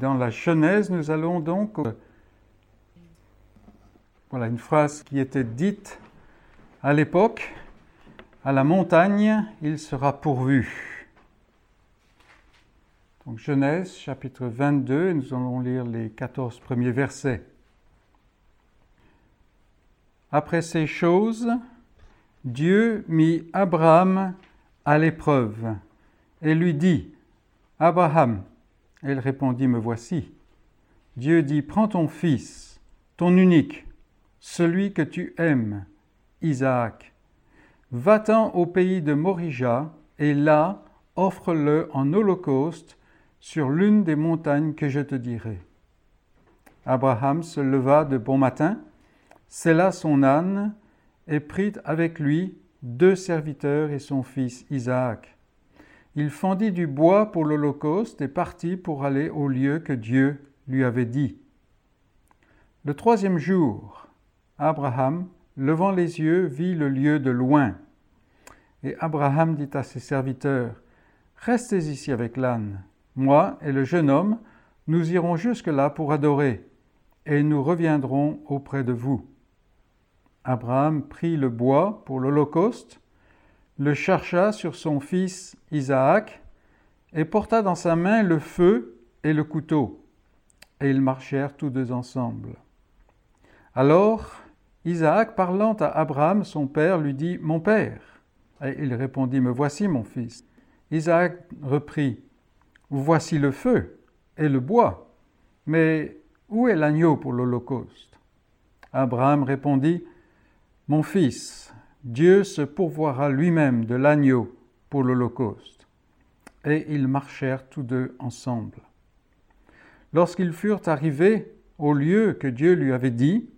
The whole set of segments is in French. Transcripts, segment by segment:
Dans la Genèse, nous allons donc... Voilà une phrase qui était dite à l'époque. À la montagne, il sera pourvu. Donc Genèse chapitre 22, nous allons lire les 14 premiers versets. Après ces choses, Dieu mit Abraham à l'épreuve et lui dit, Abraham, elle répondit, Me voici. Dieu dit, Prends ton fils, ton unique, celui que tu aimes, Isaac. Va-t'en au pays de Morija, et là, offre-le en holocauste sur l'une des montagnes que je te dirai. Abraham se leva de bon matin, sella son âne, et prit avec lui deux serviteurs et son fils Isaac il fendit du bois pour l'Holocauste et partit pour aller au lieu que Dieu lui avait dit. Le troisième jour, Abraham, levant les yeux, vit le lieu de loin. Et Abraham dit à ses serviteurs, Restez ici avec l'âne. Moi et le jeune homme, nous irons jusque-là pour adorer, et nous reviendrons auprès de vous. Abraham prit le bois pour l'Holocauste, le chercha sur son fils Isaac et porta dans sa main le feu et le couteau. Et ils marchèrent tous deux ensemble. Alors Isaac, parlant à Abraham, son père, lui dit Mon père. Et il répondit Me voici, mon fils. Isaac reprit Voici le feu et le bois, mais où est l'agneau pour l'Holocauste? Abraham répondit Mon fils, Dieu se pourvoira lui-même de l'agneau pour l'Holocauste. Et ils marchèrent tous deux ensemble. Lorsqu'ils furent arrivés au lieu que Dieu lui avait dit,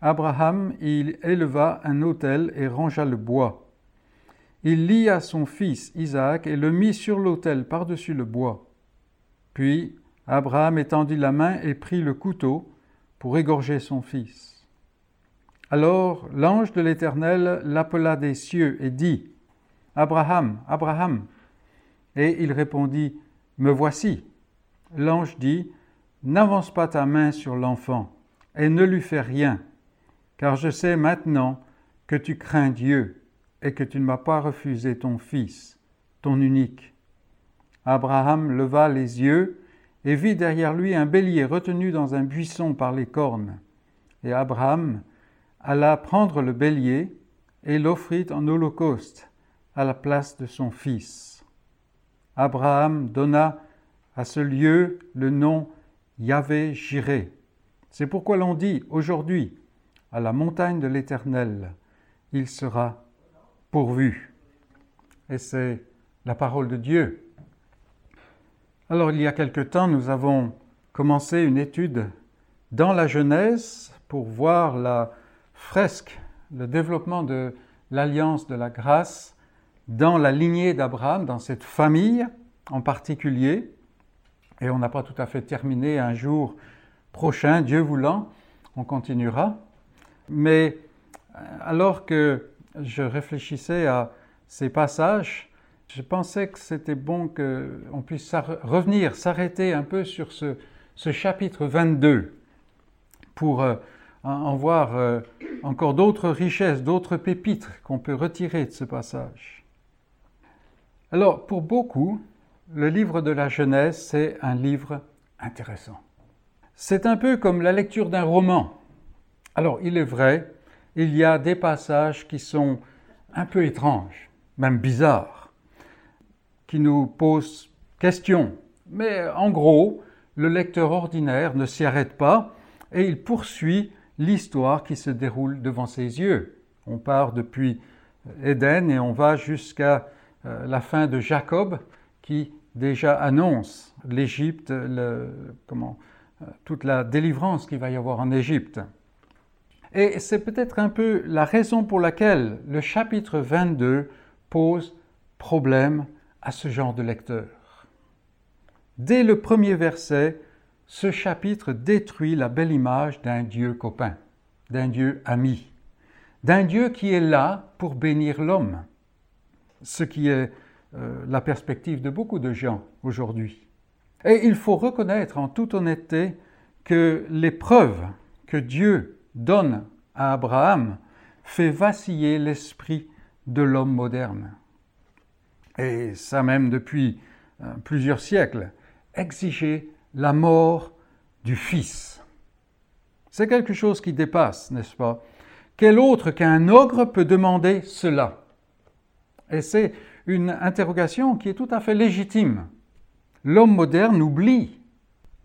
Abraham éleva un autel et rangea le bois. Il lia son fils Isaac et le mit sur l'autel par-dessus le bois. Puis Abraham étendit la main et prit le couteau pour égorger son fils. Alors l'ange de l'Éternel l'appela des cieux et dit, Abraham, Abraham. Et il répondit, Me voici. L'ange dit, N'avance pas ta main sur l'enfant, et ne lui fais rien, car je sais maintenant que tu crains Dieu, et que tu ne m'as pas refusé ton fils, ton unique. Abraham leva les yeux et vit derrière lui un bélier retenu dans un buisson par les cornes. Et Abraham alla prendre le bélier et l'offrit en holocauste à la place de son fils. Abraham donna à ce lieu le nom Yahvé Jiré. C'est pourquoi l'on dit aujourd'hui, à la montagne de l'Éternel, il sera pourvu. Et c'est la parole de Dieu. Alors il y a quelque temps, nous avons commencé une étude dans la Genèse pour voir la fresque, le développement de l'alliance de la grâce dans la lignée d'Abraham, dans cette famille en particulier. Et on n'a pas tout à fait terminé un jour prochain, Dieu voulant, on continuera. Mais euh, alors que je réfléchissais à ces passages, je pensais que c'était bon qu'on puisse revenir, s'arrêter un peu sur ce, chapitre 22 pour euh, en voir euh, encore d'autres richesses, d'autres pépites qu'on peut retirer de ce passage. Alors, pour beaucoup, le livre de la Genèse, c'est un livre intéressant. C'est un peu comme la lecture d'un roman. Alors, il est vrai, il y a des passages qui sont un peu étranges, même bizarres, qui nous posent question. Mais en gros, le lecteur ordinaire ne s'y arrête pas et il poursuit l'histoire qui se déroule devant ses yeux. On part depuis Éden et on va jusqu'à euh, la fin de Jacob qui déjà annonce l'Égypte, euh, toute la délivrance qu'il va y avoir en Égypte. Et c'est peut-être un peu la raison pour laquelle le chapitre 22 pose problème à ce genre de lecteur. Dès le premier verset, ce chapitre détruit la belle image d'un Dieu copain, d'un Dieu ami, d'un Dieu qui est là pour bénir l'homme, ce qui est euh, la perspective de beaucoup de gens aujourd'hui. Et il faut reconnaître en toute honnêteté que l'épreuve que Dieu donne à Abraham fait vaciller l'esprit de l'homme moderne. Et ça même depuis euh, plusieurs siècles, exiger la mort du Fils. C'est quelque chose qui dépasse, n'est-ce pas? Quel autre qu'un ogre peut demander cela? Et c'est une interrogation qui est tout à fait légitime. L'homme moderne oublie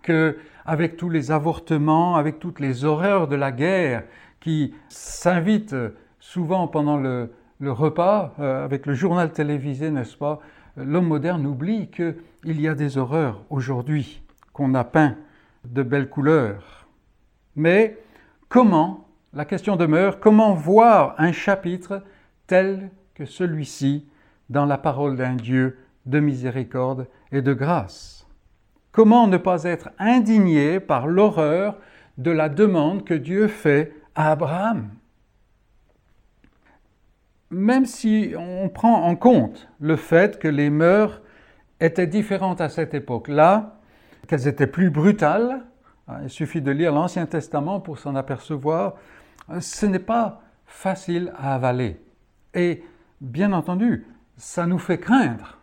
que, avec tous les avortements, avec toutes les horreurs de la guerre qui s'invitent souvent pendant le, repas, euh, avec le journal télévisé, n'est-ce pas? L'homme moderne oublie qu'il y a des horreurs aujourd'hui qu'on a peint de belles couleurs. Mais comment, la question demeure, comment voir un chapitre tel que celui-ci dans la parole d'un Dieu de miséricorde et de grâce? Comment ne pas être indigné par l'horreur de la demande que Dieu fait à Abraham? Même si on prend en compte le fait que les mœurs étaient différentes à cette époque-là, qu'elles étaient plus brutales, hein, il suffit de lire l'Ancien Testament pour s'en apercevoir, ce n'est pas facile à avaler. Et bien entendu, ça nous fait craindre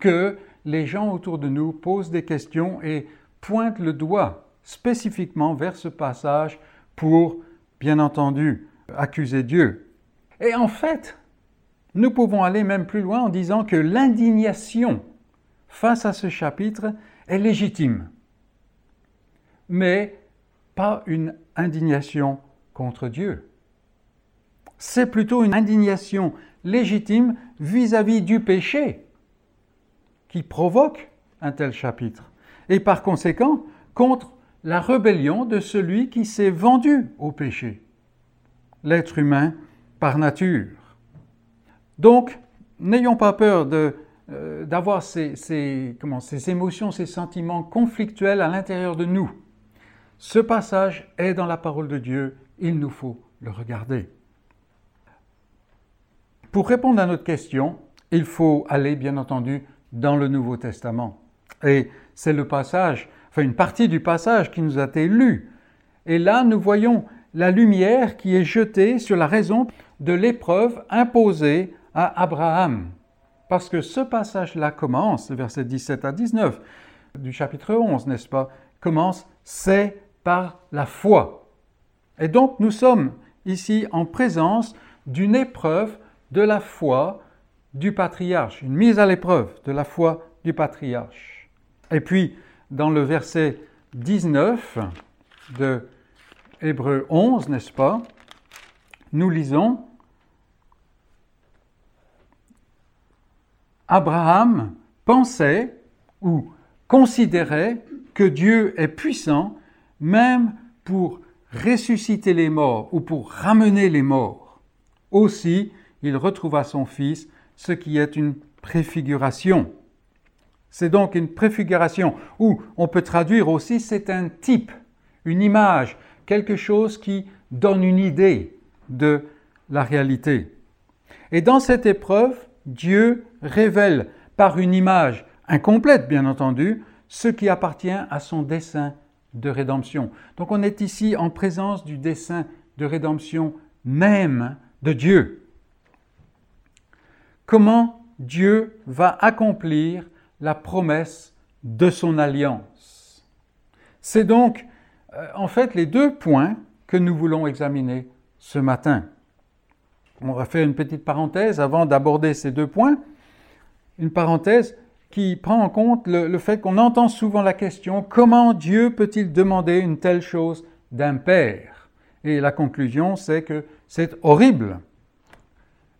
que les gens autour de nous posent des questions et pointent le doigt spécifiquement vers ce passage pour, bien entendu, accuser Dieu. Et en fait, nous pouvons aller même plus loin en disant que l'indignation face à ce chapitre est légitime, mais pas une indignation contre Dieu. C'est plutôt une indignation légitime vis-à-vis du péché qui provoque un tel chapitre, et par conséquent contre la rébellion de celui qui s'est vendu au péché, l'être humain par nature. Donc, n'ayons pas peur euh, d'avoir ces, ces émotions, ces sentiments conflictuels à l'intérieur de nous. Ce passage est dans la parole de Dieu, il nous faut le regarder. Pour répondre à notre question, il faut aller, bien entendu, dans le Nouveau Testament. Et c'est le passage, enfin une partie du passage qui nous a été lu. Et là, nous voyons la lumière qui est jetée sur la raison de l'épreuve imposée à Abraham. Parce que ce passage-là commence, verset 17 à 19 du chapitre 11, n'est-ce pas, commence, c'est par la foi. Et donc nous sommes ici en présence d'une épreuve de la foi du patriarche, une mise à l'épreuve de la foi du patriarche. Et puis, dans le verset 19 de Hébreu 11, n'est-ce pas, nous lisons Abraham pensait ou considérait que Dieu est puissant même pour ressusciter les morts ou pour ramener les morts. Aussi, il retrouva son fils, ce qui est une préfiguration. C'est donc une préfiguration, ou on peut traduire aussi c'est un type, une image, quelque chose qui donne une idée de la réalité. Et dans cette épreuve, Dieu révèle par une image incomplète, bien entendu, ce qui appartient à son dessein de rédemption. Donc on est ici en présence du dessein de rédemption même de Dieu comment Dieu va accomplir la promesse de son alliance? C'est donc euh, en fait les deux points que nous voulons examiner ce matin. On va faire une petite parenthèse avant d'aborder ces deux points, une parenthèse qui prend en compte le, le fait qu'on entend souvent la question comment Dieu peut-il demander une telle chose d'un père? Et la conclusion, c'est que c'est horrible.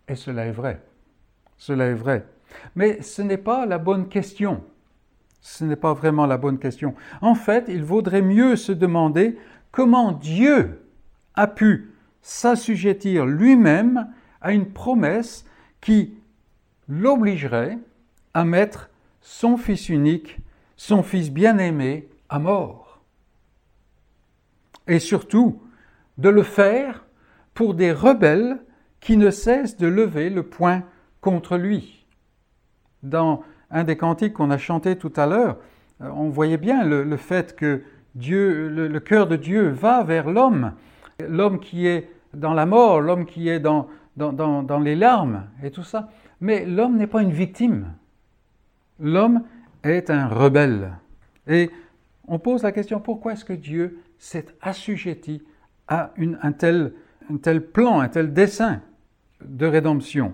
Et cela est vrai. Cela est vrai. Mais ce n'est pas la bonne question. Ce n'est pas vraiment la bonne question. En fait, il vaudrait mieux se demander comment Dieu a pu s'assujettir lui-même à une promesse qui l'obligerait à mettre son Fils unique, son Fils bien-aimé, à mort. Et surtout, de le faire pour des rebelles qui ne cessent de lever le poing contre lui. Dans un des cantiques qu'on a chanté tout à l'heure, euh, on voyait bien le, fait que Dieu, le, cœur de Dieu va vers l'homme, l'homme qui est dans la mort, l'homme qui est dans, dans, les larmes et tout ça. Mais l'homme n'est pas une victime. L'homme est un rebelle. Et on pose la question, pourquoi est-ce que Dieu s'est assujetti à un, tel, un tel plan, un tel dessein de rédemption?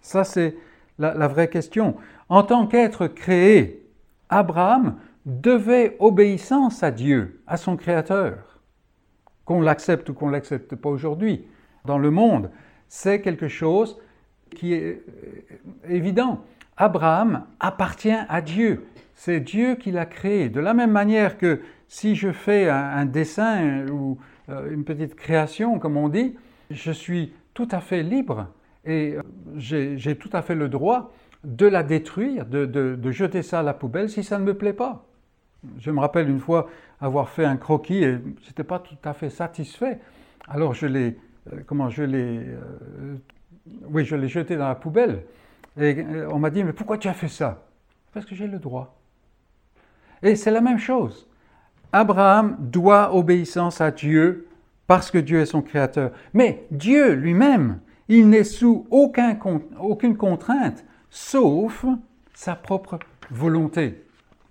Ça, c'est la, vraie question. En tant qu'être créé, Abraham devait obéissance à Dieu, à son Créateur. Qu'on l'accepte ou qu'on ne l'accepte pas aujourd'hui, dans le monde, c'est quelque chose qui est euh, évident. Abraham appartient à Dieu. C'est Dieu qui l'a créé. De la même manière que si je fais un, dessin ou euh, une petite création, comme on dit, je suis tout à fait libre et euh, j'ai tout à fait le droit de la détruire, de, jeter ça à la poubelle si ça ne me plaît pas. Je me rappelle une fois avoir fait un croquis et je n'étais pas tout à fait satisfait. Alors je l'ai, euh, comment je l'ai, oui, je l'ai jeté dans la poubelle. Et on m'a dit, mais pourquoi tu as fait ça? Parce que j'ai le droit. Et c'est la même chose. Abraham doit obéissance à Dieu parce que Dieu est son créateur. Mais Dieu lui-même, il n'est sous aucune contrainte, sauf sa propre volonté.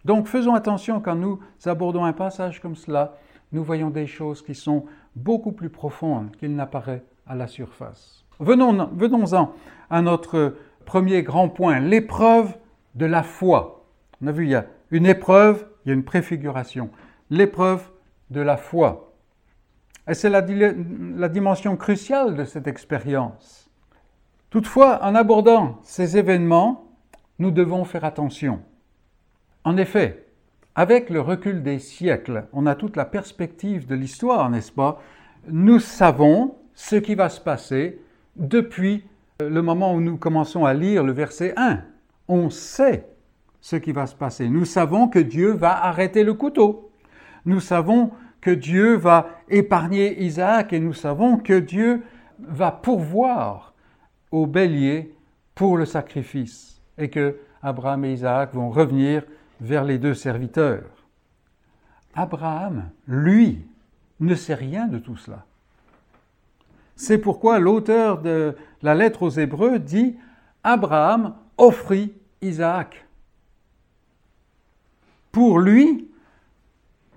Donc faisons attention quand nous abordons un passage comme cela, nous voyons des choses qui sont beaucoup plus profondes qu'il n'apparaît à la surface. Venons-en à notre premier grand point, l'épreuve de la foi. On a vu, il y a une épreuve, il y a une préfiguration. L'épreuve de la foi. Et c'est la, la, dimension cruciale de cette expérience. Toutefois, en abordant ces événements, nous devons faire attention. En effet, avec le recul des siècles, on a toute la perspective de l'histoire, n'est-ce pas? Nous savons ce qui va se passer depuis le moment où nous commençons à lire le verset 1. On sait ce qui va se passer. Nous savons que Dieu va arrêter le couteau. Nous savons que Dieu va épargner Isaac et nous savons que Dieu va pourvoir au bélier pour le sacrifice et que Abraham et Isaac vont revenir vers les deux serviteurs. Abraham, lui, ne sait rien de tout cela. C'est pourquoi l'auteur de la lettre aux Hébreux dit Abraham offrit Isaac pour lui,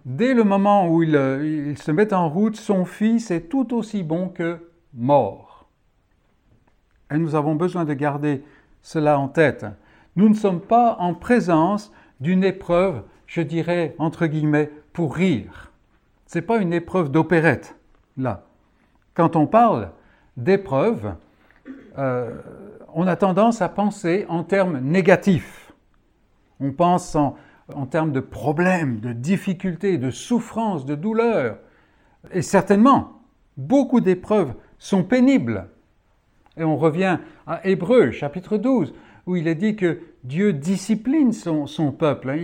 dès le moment où il, se met en route, son fils est tout aussi bon que mort. Et nous avons besoin de garder cela en tête. Nous ne sommes pas en présence d'une épreuve, je dirais, entre guillemets, pour rire. Ce n'est pas une épreuve d'opérette, là. Quand on parle d'épreuve, euh, on a tendance à penser en termes négatifs. On pense en, en termes de problèmes, de difficultés, de souffrances, de douleurs. Et certainement, beaucoup d'épreuves sont pénibles. Et on revient à Hébreu, chapitre 12, où il est dit que Dieu discipline son, peuple, hein.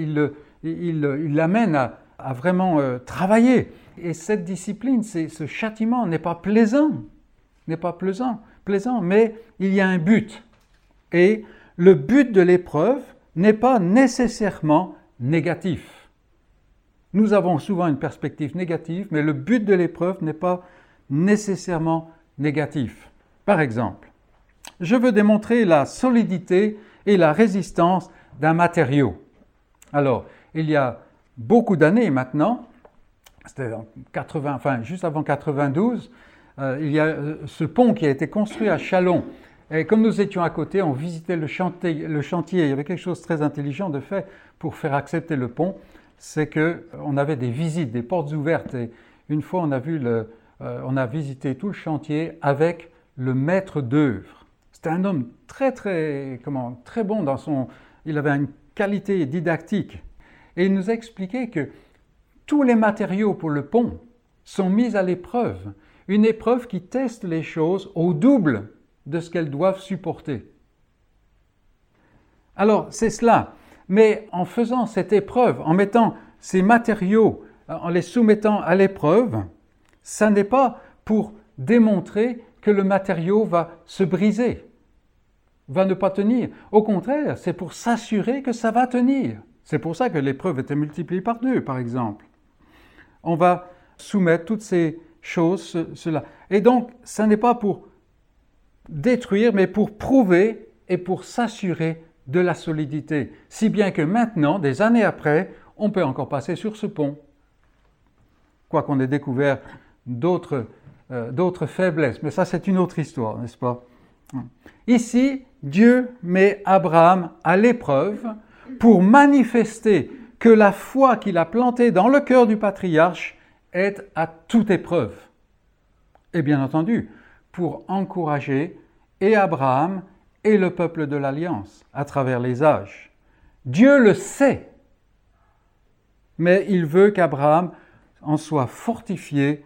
il l'amène à, vraiment euh, travailler. Et cette discipline, ce châtiment n'est pas plaisant, n'est pas plaisant, plaisant, mais il y a un but. Et le but de l'épreuve n'est pas nécessairement négatif. Nous avons souvent une perspective négative, mais le but de l'épreuve n'est pas nécessairement négatif. Par exemple, je veux démontrer la solidité et la résistance d'un matériau. Alors, il y a beaucoup d'années maintenant, c'était en 80, enfin juste avant 92, euh, il y a euh, ce pont qui a été construit à Chalon. Et comme nous étions à côté, on visitait le chantier. Il y avait quelque chose de très intelligent de fait pour faire accepter le pont, c'est qu'on avait des visites, des portes ouvertes. Et une fois, on a, vu euh, on a visité tout le chantier avec le maître d'œuvre. C'était un homme très, très, comment, très bon dans son... Il avait une qualité didactique. Et il nous a expliqué que tous les matériaux pour le pont sont mis à l'épreuve. Une épreuve qui teste les choses au double de ce qu'elles doivent supporter. Alors, c'est cela. Mais en faisant cette épreuve, en mettant ces matériaux, en les soumettant à l'épreuve, ça n'est pas pour démontrer que le matériau va se briser, va ne pas tenir. Au contraire, c'est pour s'assurer que ça va tenir. C'est pour ça que l'épreuve était multipliée par deux, par exemple. On va soumettre toutes ces choses, cela. Et donc, ça n'est pas pour détruire, mais pour prouver et pour s'assurer de la solidité. Si bien que maintenant, des années après, on peut encore passer sur ce pont. Quoi qu'on ait découvert d'autres euh, faiblesses. Mais ça, c'est une autre histoire, n'est-ce pas? Ici, Dieu met Abraham à l'épreuve pour manifester que la foi qu'il a plantée dans le cœur du patriarche est à toute épreuve. Et bien entendu, pour encourager et Abraham et le peuple de l'Alliance à travers les âges. Dieu le sait, mais il veut qu'Abraham en soit fortifié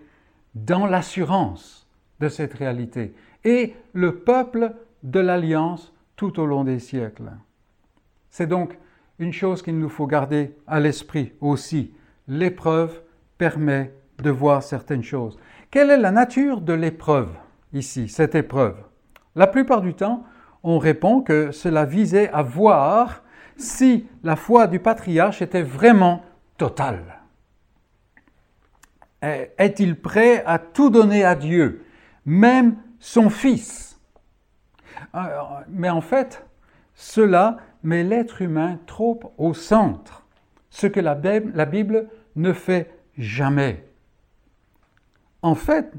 dans l'assurance de cette réalité et le peuple de l'Alliance tout au long des siècles. C'est donc une chose qu'il nous faut garder à l'esprit aussi. L'épreuve permet de voir certaines choses. Quelle est la nature de l'épreuve ici, cette épreuve? La plupart du temps, on répond que cela visait à voir si la foi du patriarche était vraiment totale. Est-il prêt à tout donner à Dieu, même son fils? Mais en fait, cela met l'être humain trop au centre, ce que la Bible ne fait jamais. En fait,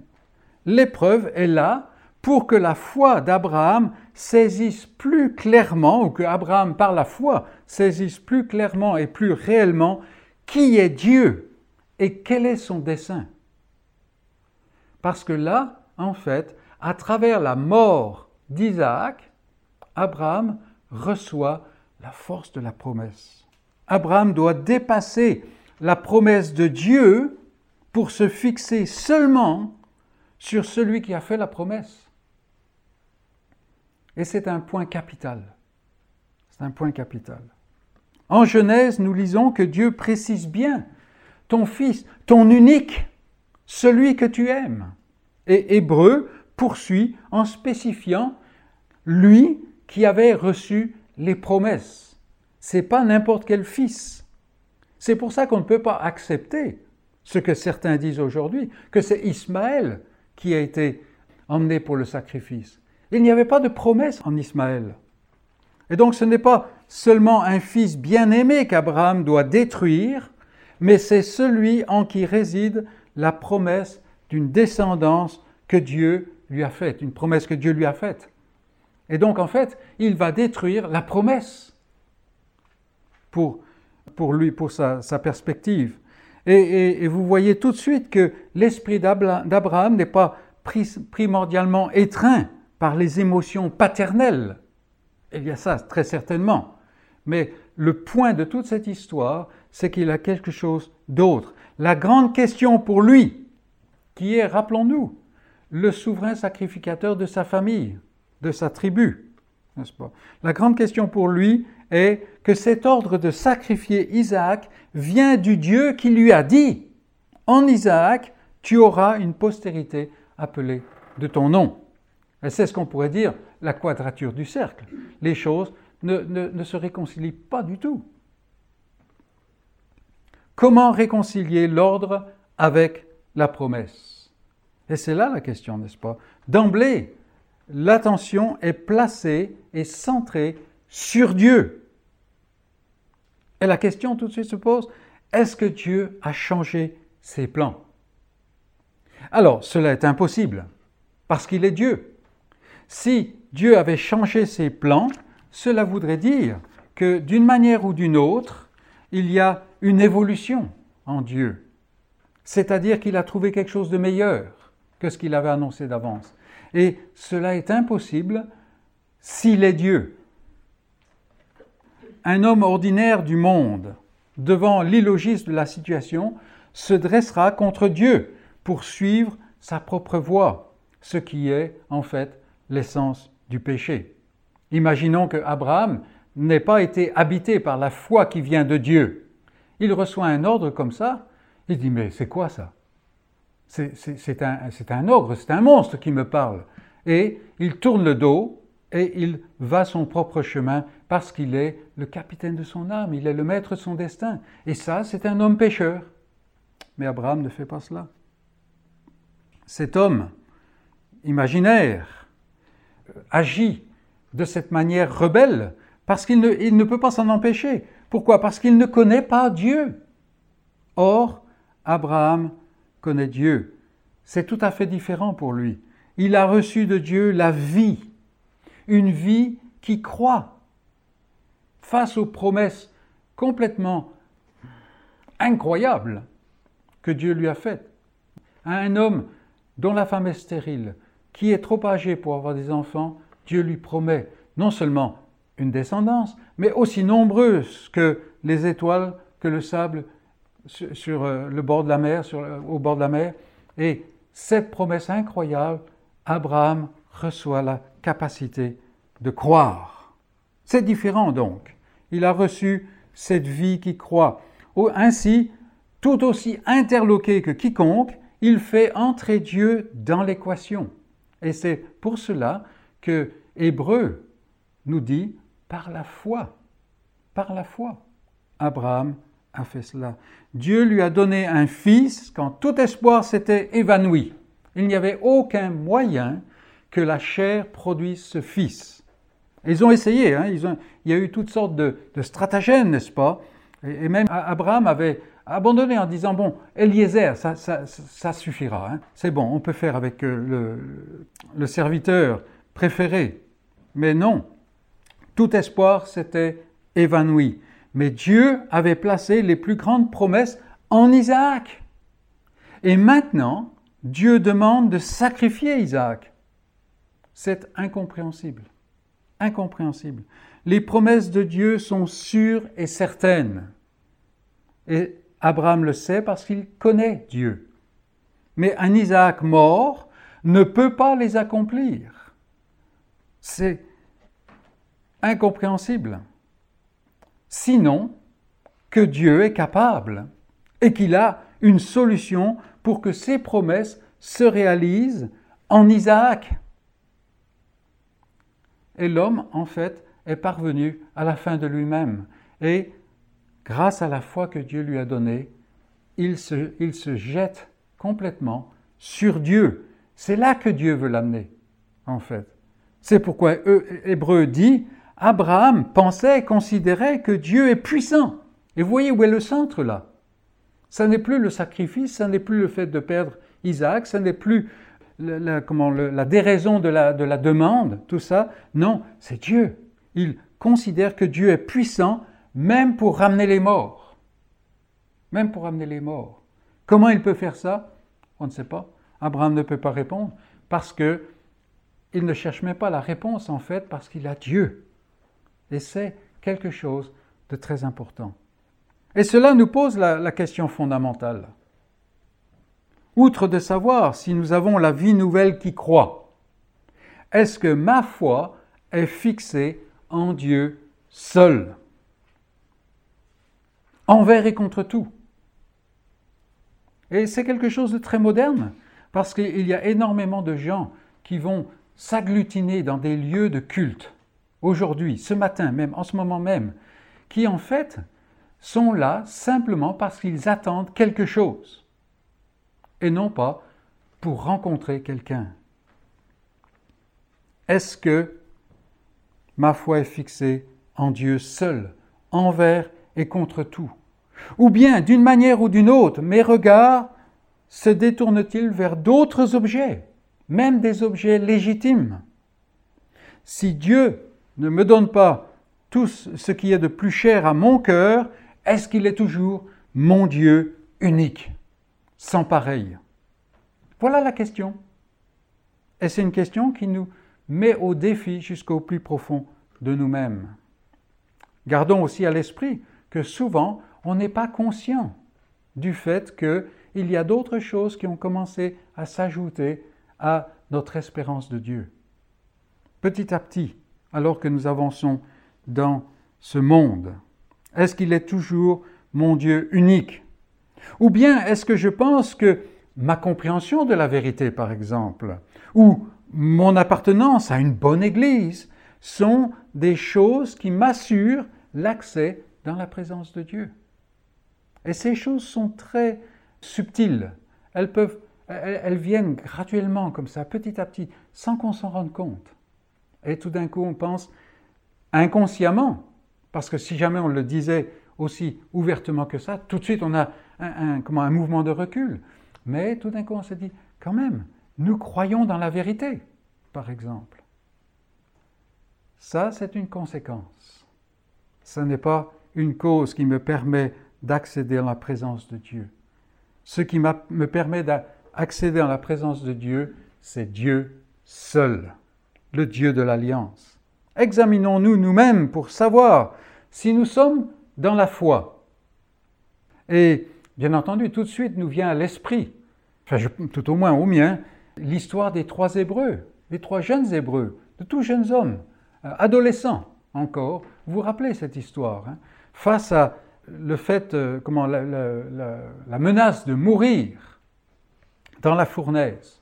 l'épreuve est là pour que la foi d'Abraham saisisse plus clairement, ou que Abraham par la foi saisisse plus clairement et plus réellement qui est Dieu et quel est son dessein. Parce que là, en fait, à travers la mort d'Isaac, Abraham reçoit la force de la promesse. Abraham doit dépasser la promesse de Dieu pour se fixer seulement sur celui qui a fait la promesse. Et c'est un point capital. C'est un point capital. En Genèse, nous lisons que Dieu précise bien ton fils, ton unique, celui que tu aimes. Et Hébreu poursuit en spécifiant lui qui avait reçu les promesses. C'est pas n'importe quel fils. C'est pour ça qu'on ne peut pas accepter ce que certains disent aujourd'hui, que c'est Ismaël qui a été emmené pour le sacrifice. Il n'y avait pas de promesse en Ismaël. Et donc ce n'est pas seulement un fils bien-aimé qu'Abraham doit détruire, mais c'est celui en qui réside la promesse d'une descendance que Dieu lui a faite, une promesse que Dieu lui a faite. Et donc en fait, il va détruire la promesse pour, lui, pour sa, perspective. Et, et, vous voyez tout de suite que l'esprit d'Abraham n'est pas primordialement étreint par les émotions paternelles. Il y a ça, très certainement. Mais le point de toute cette histoire, c'est qu'il a quelque chose d'autre. La grande question pour lui, qui est, rappelons-nous, le souverain sacrificateur de sa famille, de sa tribu, n'est-ce pas? La grande question pour lui est que cet ordre de sacrifier Isaac vient du Dieu qui lui a dit, en Isaac, tu auras une postérité appelée de ton nom. C'est ce qu'on pourrait dire la quadrature du cercle. Les choses ne, se réconcilient pas du tout. Comment réconcilier l'ordre avec la promesse? Et c'est là la question, n'est-ce pas? D'emblée, l'attention est placée et centrée sur Dieu. Et la question tout de suite se pose, est-ce que Dieu a changé ses plans? Alors, cela est impossible, parce qu'il est Dieu. Si Dieu avait changé ses plans, cela voudrait dire que d'une manière ou d'une autre, il y a une évolution en Dieu. C'est-à-dire qu'il a trouvé quelque chose de meilleur que ce qu'il avait annoncé d'avance. Et cela est impossible s'il est Dieu. Un homme ordinaire du monde, devant l'illogisme de la situation, se dressera contre Dieu pour suivre sa propre voie, ce qui est en fait l'essence du péché. Imaginons que Abraham n'ait pas été habité par la foi qui vient de Dieu. Il reçoit un ordre comme ça, il dit mais c'est quoi ça? C'est un, ogre, c'est un monstre qui me parle. Et il tourne le dos et il va son propre chemin parce qu'il est le capitaine de son âme, il est le maître de son destin. Et ça, c'est un homme pécheur. Mais Abraham ne fait pas cela. Cet homme imaginaire agit de cette manière rebelle parce qu'il ne peut pas s'en empêcher. Pourquoi? Parce qu'il ne connaît pas Dieu. Or, Abraham connaît Dieu. C'est tout à fait différent pour lui. Il a reçu de Dieu la vie, une vie qui croit face aux promesses complètement incroyables que Dieu lui a faites. un homme dont la femme est stérile, qui est trop âgé pour avoir des enfants, Dieu lui promet non seulement une descendance, mais aussi nombreuse que les étoiles, que le sable sur, euh, le bord de la mer, au bord de la mer. Et cette promesse incroyable, Abraham reçoit la capacité de croire. C'est différent donc. Il a reçu cette vie qui croit. Ainsi, tout aussi interloqué que quiconque, il fait entrer Dieu dans l'équation. Et c'est pour cela que Hébreu nous dit par la foi. Par la foi. Abraham a fait cela. Dieu lui a donné un fils quand tout espoir s'était évanoui. Il n'y avait aucun moyen que la chair produise ce fils. Ils ont essayé, hein, ils ont, il y a eu toutes sortes de, stratagèmes, n'est-ce pas? Et, même Abraham avait abandonné en disant, bon, Eliezer, ça, suffira, hein. c'est bon, on peut faire avec euh, le serviteur préféré. Mais non, tout espoir s'était évanoui. Mais Dieu avait placé les plus grandes promesses en Isaac. Et maintenant, Dieu demande de sacrifier Isaac. C'est incompréhensible. Incompréhensible. Les promesses de Dieu sont sûres et certaines. Et Abraham le sait parce qu'il connaît Dieu. Mais un Isaac mort ne peut pas les accomplir. C'est incompréhensible. Sinon que Dieu est capable et qu'il a une solution pour que ses promesses se réalisent en Isaac. Et l'homme, en fait, est parvenu à la fin de lui-même. Et grâce à la foi que Dieu lui a donnée, il se, il se jette complètement sur Dieu. C'est là que Dieu veut l'amener, en fait. C'est pourquoi Hébreu dit, Abraham pensait et considérait que Dieu est puissant. Et vous voyez où est le centre là? Ça n'est plus le sacrifice, ça n'est plus le fait de perdre Isaac, ça n'est plus la, déraison de la, de la demande, tout ça. Non, c'est Dieu. Il considère que Dieu est puissant même pour ramener les morts. Même pour ramener les morts. Comment il peut faire ça? On ne sait pas. Abraham ne peut pas répondre parce que il ne cherche même pas la réponse en fait parce qu'il a Dieu. Et c'est quelque chose de très important. Et cela nous pose la, question fondamentale. Outre de savoir si nous avons la vie nouvelle qui croit, est-ce que ma foi est fixée en Dieu seul, envers et contre tout Et c'est quelque chose de très moderne, parce qu'il y a énormément de gens qui vont s'agglutiner dans des lieux de culte, aujourd'hui, ce matin même, en ce moment même, qui en fait sont là simplement parce qu'ils attendent quelque chose, et non pas pour rencontrer quelqu'un. Est-ce que ma foi est fixée en Dieu seul, envers et contre tout? Ou bien, d'une manière ou d'une autre, mes regards se détournent-ils vers d'autres objets même des objets légitimes? Si Dieu ne me donne pas tout ce qui est de plus cher à mon cœur, est-ce qu'il est toujours mon Dieu unique, sans pareil? Voilà la question. Et c'est une question qui nous met au défi jusqu'au plus profond de nous-mêmes. Gardons aussi à l'esprit que souvent on n'est pas conscient du fait qu'il y a d'autres choses qui ont commencé à s'ajouter à notre espérance de Dieu. Petit à petit, alors que nous avançons dans ce monde, est-ce qu'il est toujours mon Dieu unique? Ou bien est-ce que je pense que ma compréhension de la vérité, par exemple, ou mon appartenance à une bonne Église, sont des choses qui m'assurent l'accès dans la présence de Dieu? Et ces choses sont très subtiles. Elles viennent graduellement comme ça, petit à petit, sans qu'on s'en rende compte. Et tout d'un coup, on pense inconsciemment, parce que si jamais on le disait aussi ouvertement que ça, tout de suite on a un, comment, un mouvement de recul. Mais tout d'un coup, on se dit, quand même, nous croyons dans la vérité, par exemple. Ça, c'est une conséquence. Ce n'est pas une cause qui me permet d'accéder à la présence de Dieu. Ce qui me permet d'accéder à la présence de Dieu, c'est Dieu seul, le Dieu de l'Alliance. Examinons-nous nous-mêmes pour savoir si nous sommes dans la foi. Et bien entendu, tout de suite nous vient à l'esprit, enfin, tout au moins au mien, l'histoire des trois Hébreux, des trois jeunes Hébreux, de tous jeunes hommes, euh, adolescents encore. Vous vous rappelez cette histoire hein, Face à le fait, euh, comment, la, menace de mourir dans la fournaise,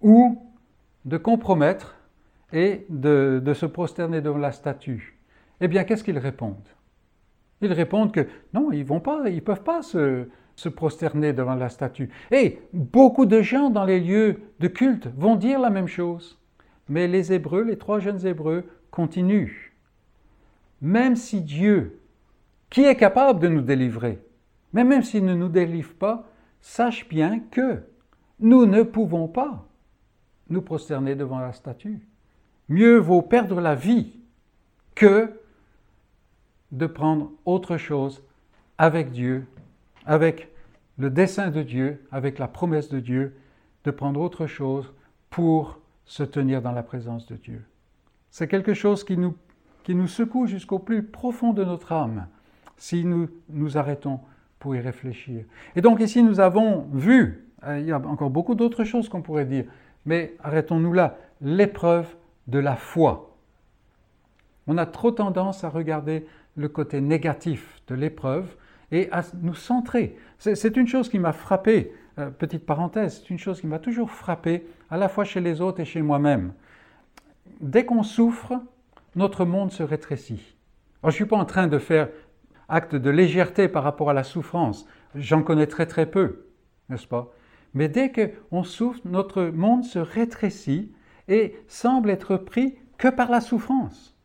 ou de compromettre et de, se prosterner devant la statue. Eh bien, qu'est-ce qu'ils répondent? Ils répondent que non, ils vont pas, ils peuvent pas se, se prosterner devant la statue. Et beaucoup de gens dans les lieux de culte vont dire la même chose. Mais les Hébreux, les trois jeunes Hébreux, continuent. Même si Dieu, qui est capable de nous délivrer, mais même s'il ne nous délivre pas, sache bien que nous ne pouvons pas nous prosterner devant la statue. Mieux vaut perdre la vie que de prendre autre chose avec Dieu avec le dessein de Dieu, avec la promesse de Dieu, de prendre autre chose pour se tenir dans la présence de Dieu. C'est quelque chose qui nous, qui nous secoue jusqu'au plus profond de notre âme, si nous nous arrêtons pour y réfléchir. Et donc ici, nous avons vu, euh, il y a encore beaucoup d'autres choses qu'on pourrait dire, mais arrêtons-nous là, l'épreuve de la foi. On a trop tendance à regarder le côté négatif de l'épreuve et à nous centrer. C'est une chose qui m'a frappé, euh, petite parenthèse, c'est une chose qui m'a toujours frappé, à la fois chez les autres et chez moi-même. Dès qu'on souffre, notre monde se rétrécit. je ne suis pas en train de faire acte de légèreté par rapport à la souffrance, j'en connais très très peu, n'est-ce pas? Mais dès qu'on souffre, notre monde se rétrécit et semble être pris que par la souffrance.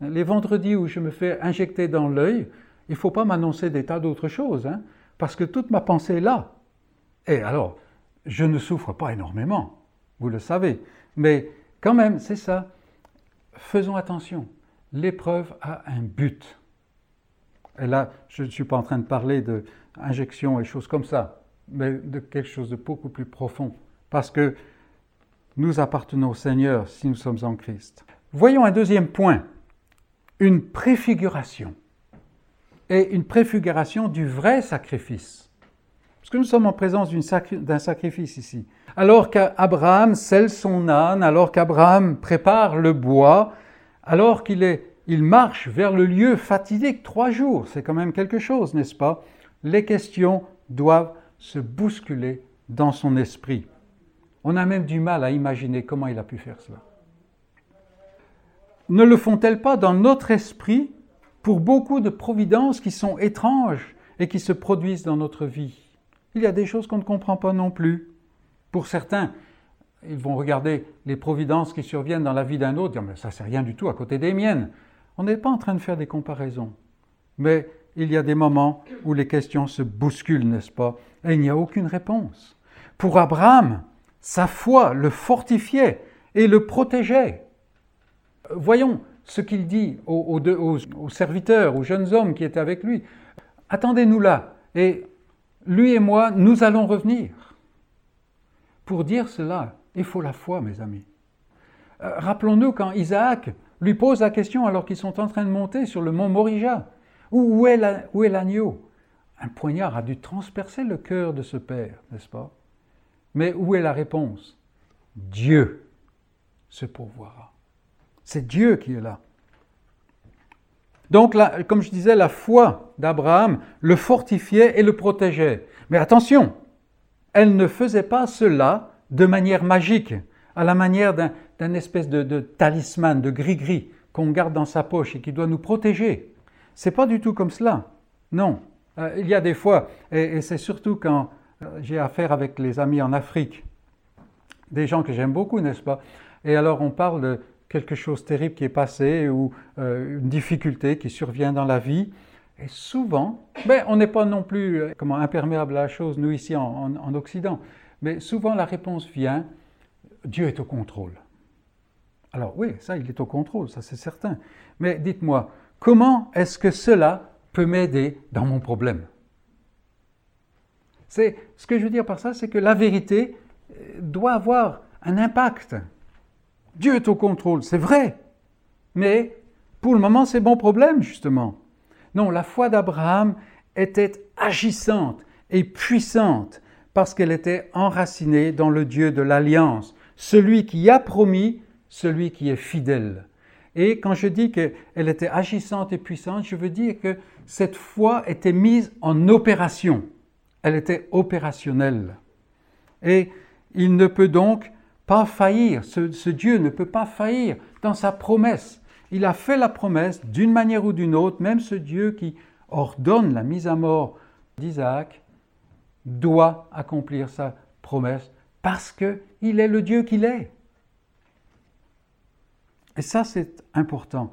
Les vendredis où je me fais injecter dans l'œil, il ne faut pas m'annoncer des tas d'autres choses, hein, parce que toute ma pensée est là. Et alors, je ne souffre pas énormément, vous le savez, mais quand même, c'est ça. Faisons attention. L'épreuve a un but. Et là, je ne suis pas en train de parler d'injection et choses comme ça, mais de quelque chose de beaucoup plus profond. Parce que nous appartenons au Seigneur si nous sommes en Christ. Voyons un deuxième point, une préfiguration est une préfiguration du vrai sacrifice. Parce que nous sommes en présence d'un sacrifice ici. Alors qu'Abraham scelle son âne, alors qu'Abraham prépare le bois, alors qu'il il marche vers le lieu fatidique trois jours, c'est quand même quelque chose, n'est-ce pas? Les questions doivent se bousculer dans son esprit. On a même du mal à imaginer comment il a pu faire cela. Ne le font-elles pas dans notre esprit pour beaucoup de providences qui sont étranges et qui se produisent dans notre vie? Il y a des choses qu'on ne comprend pas non plus. Pour certains, ils vont regarder les providences qui surviennent dans la vie d'un autre, dire mais ça c'est rien du tout à côté des miennes. On n'est pas en train de faire des comparaisons. Mais il y a des moments où les questions se bousculent, n'est-ce pas? Et il n'y a aucune réponse. Pour Abraham, sa foi le fortifiait et le protégeait. Voyons, ce qu'il dit aux, serviteurs, aux jeunes hommes qui étaient avec lui. Attendez-nous là, et lui et moi, nous allons revenir. Pour dire cela, il faut la foi, mes amis. Euh, rappelons-nous quand Isaac lui pose la question alors qu'ils sont en train de monter sur le mont Morija. Où, est l'agneau? Un poignard a dû transpercer le cœur de ce père, n'est-ce pas? Mais où est la réponse? Dieu se pourvoira. C'est Dieu qui est là. Donc, comme je disais, la foi d'Abraham le fortifiait et le protégeait. Mais attention, elle ne faisait pas cela de manière magique, à la manière d'un espèce de, talisman, de gris-gris qu'on garde dans sa poche et qui doit nous protéger. C'est pas du tout comme cela. Non. Euh, il y a des fois, et, c'est surtout quand j'ai affaire avec les amis en Afrique, des gens que j'aime beaucoup, n'est-ce pas? Et alors on parle de quelque chose de terrible qui est passé ou euh, une difficulté qui survient dans la vie. Et souvent, ben, on n'est pas non plus comment, imperméable à la chose, nous ici en Occident, mais souvent la réponse vient, Dieu est au contrôle. Alors oui, ça, il est au contrôle, ça c'est certain. Mais dites-moi, comment est-ce que cela peut m'aider dans mon problème? C'est ce que je veux dire par ça, c'est que la vérité euh, doit avoir un impact. Dieu est au contrôle, c'est vrai. Mais pour le moment, c'est bon problème, justement. Non, la foi d'Abraham était agissante et puissante parce qu'elle était enracinée dans le Dieu de l'alliance, celui qui a promis celui qui est fidèle. Et quand je dis qu'elle était agissante et puissante, je veux dire que cette foi était mise en opération. Elle était opérationnelle. Et il ne peut donc pas faillir. Ce, Dieu ne peut pas faillir dans sa promesse. Il a fait la promesse d'une manière ou d'une autre, même ce Dieu qui ordonne la mise à mort d'Isaac doit accomplir sa promesse parce qu'il est le Dieu qu'il est. Et ça, c'est important.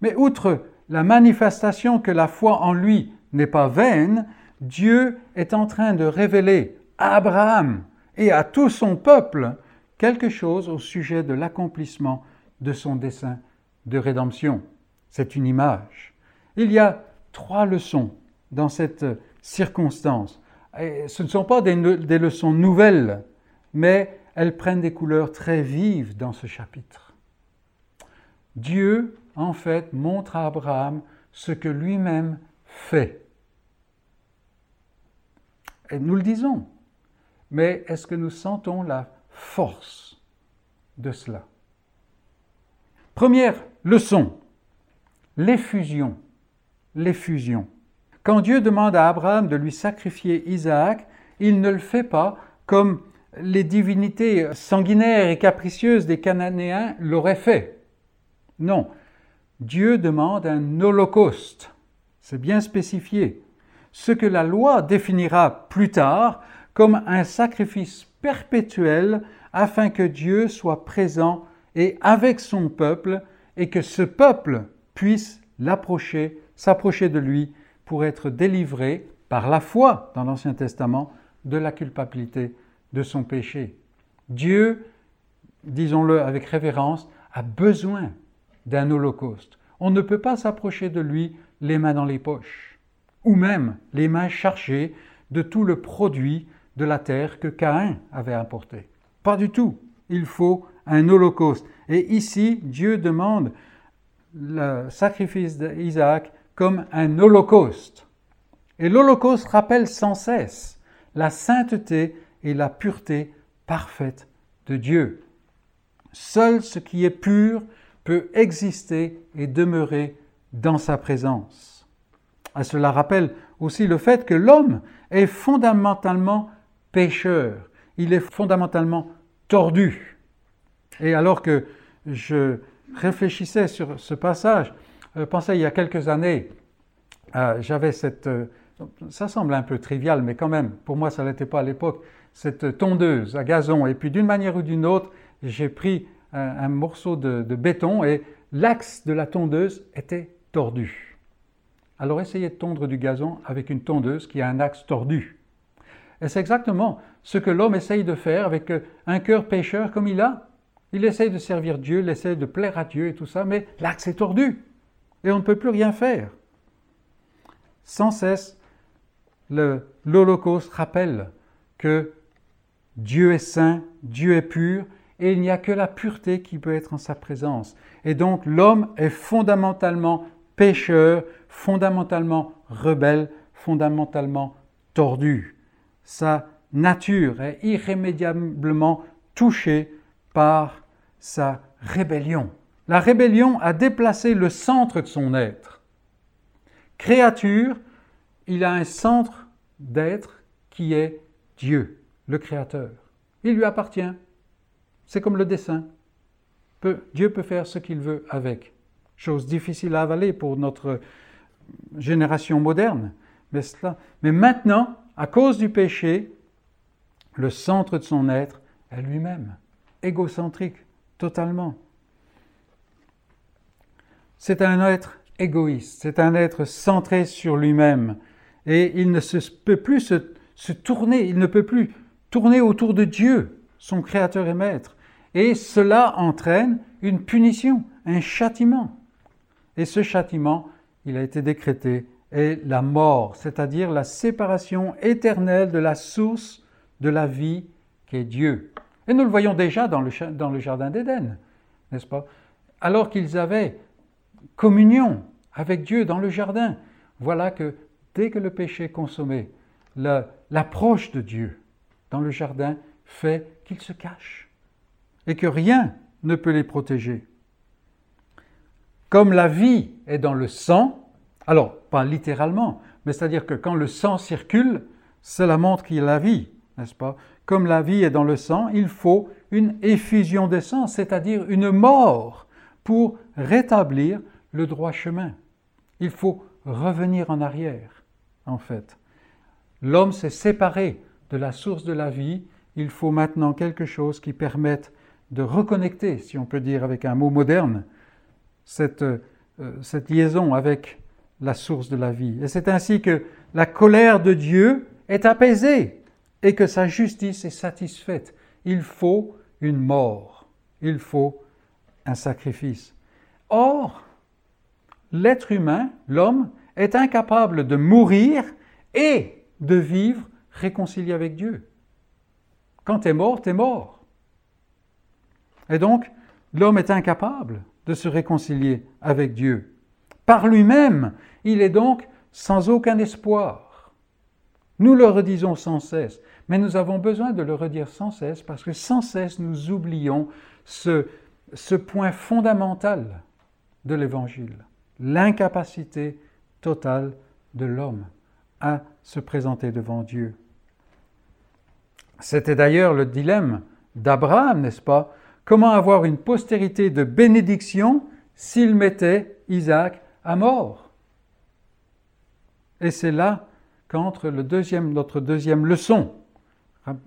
Mais outre la manifestation que la foi en lui n'est pas vaine, Dieu est en train de révéler à Abraham et à tout son peuple quelque chose au sujet de l'accomplissement de son dessein de rédemption. C'est une image. Il y a trois leçons dans cette circonstance. Ce ne sont pas des leçons nouvelles, mais elles prennent des couleurs très vives dans ce chapitre. Dieu, en fait, montre à Abraham ce que lui-même fait. Nous le disons, mais est-ce que nous sentons la force de cela? Première leçon, l'effusion. L'effusion. Quand Dieu demande à Abraham de lui sacrifier Isaac, il ne le fait pas comme les divinités sanguinaires et capricieuses des Cananéens l'auraient fait. Non, Dieu demande un holocauste. C'est bien spécifié. Ce que la loi définira plus tard comme un sacrifice perpétuel afin que Dieu soit présent et avec son peuple et que ce peuple puisse l'approcher, s'approcher de lui pour être délivré par la foi dans l'Ancien Testament de la culpabilité de son péché. Dieu, disons-le avec révérence, a besoin d'un holocauste. On ne peut pas s'approcher de lui les mains dans les poches, ou même les mains chargées de tout le produit de la terre que Caïn avait apporté. Pas du tout. Il faut un holocauste. Et ici, Dieu demande le sacrifice d'Isaac comme un holocauste. Et l'holocauste rappelle sans cesse la sainteté et la pureté parfaite de Dieu. Seul ce qui est pur peut exister et demeurer dans sa présence. À cela rappelle aussi le fait que l'homme est fondamentalement pécheur, il est fondamentalement tordu. Et alors que je réfléchissais sur ce passage, je euh, pensais il y a quelques années, euh, j'avais cette, euh, ça semble un peu trivial, mais quand même, pour moi ça ne l'était pas à l'époque, cette tondeuse à gazon. Et puis d'une manière ou d'une autre, j'ai pris un, morceau de, béton et l'axe de la tondeuse était tordu. Alors essayez de tondre du gazon avec une tondeuse qui a un axe tordu. Et c'est exactement ce que l'homme essaye de faire avec euh, un cœur pécheur comme il a. Il essaye de servir Dieu, il essaye de plaire à Dieu et tout ça, mais l'axe est tordu et on ne peut plus rien faire. Sans cesse, l'Holocauste rappelle que Dieu est saint, Dieu est pur, et il n'y a que la pureté qui peut être en sa présence. Et donc l'homme est fondamentalement pécheur, fondamentalement rebelle, fondamentalement tordu. Sa nature est irrémédiablement touchée par sa rébellion. La rébellion a déplacé le centre de son être. Créature, il a un centre d'être qui est Dieu, le Créateur. Il lui appartient. C'est comme le dessin. Dieu peut faire ce qu'il veut avec. Chose difficile à avaler pour notre génération moderne. Mais, cela, mais maintenant, à cause du péché, le centre de son être est lui-même, égocentrique, totalement. C'est un être égoïste, c'est un être centré sur lui-même, et il ne se, peut plus se, tourner, il ne peut plus tourner autour de Dieu, son Créateur et Maître. Et cela entraîne une punition, un châtiment. Et ce châtiment, il a été décrété, est la mort, c'est-à-dire la séparation éternelle de la source de la vie qui est Dieu. Et nous le voyons déjà dans dans le Jardin d'Éden, n'est-ce pas? Alors qu'ils avaient communion avec Dieu dans le jardin, voilà que dès que le péché est consommé, l'approche de Dieu dans le jardin fait qu'ils se cachent et que rien ne peut les protéger. Comme la vie est dans le sang, alors pas littéralement, mais c'est-à-dire que quand le sang circule, cela montre qu'il y a la vie, n'est-ce pas? Comme la vie est dans le sang, il faut une effusion de sang, c'est-à-dire une mort pour rétablir le droit chemin. Il faut revenir en arrière, en fait. L'homme s'est séparé de la source de la vie, il faut maintenant quelque chose qui permette de reconnecter, si on peut dire avec un mot moderne, cette, euh, cette liaison avec la source de la vie. Et c'est ainsi que la colère de Dieu est apaisée et que sa justice est satisfaite. Il faut une mort, il faut un sacrifice. Or, l'être humain, l'homme, est incapable de mourir et de vivre réconcilié avec Dieu. Quand tu es mort, tu es mort. Et donc, l'homme est incapable de se réconcilier avec Dieu. Par lui-même, il est donc sans aucun espoir. Nous le redisons sans cesse, mais nous avons besoin de le redire sans cesse parce que sans cesse nous oublions ce, point fondamental de l'Évangile, l'incapacité totale de l'homme à se présenter devant Dieu. C'était d'ailleurs le dilemme d'Abraham, n'est-ce pas Comment avoir une postérité de bénédiction s'il mettait Isaac à mort? Et c'est là qu'entre notre deuxième leçon.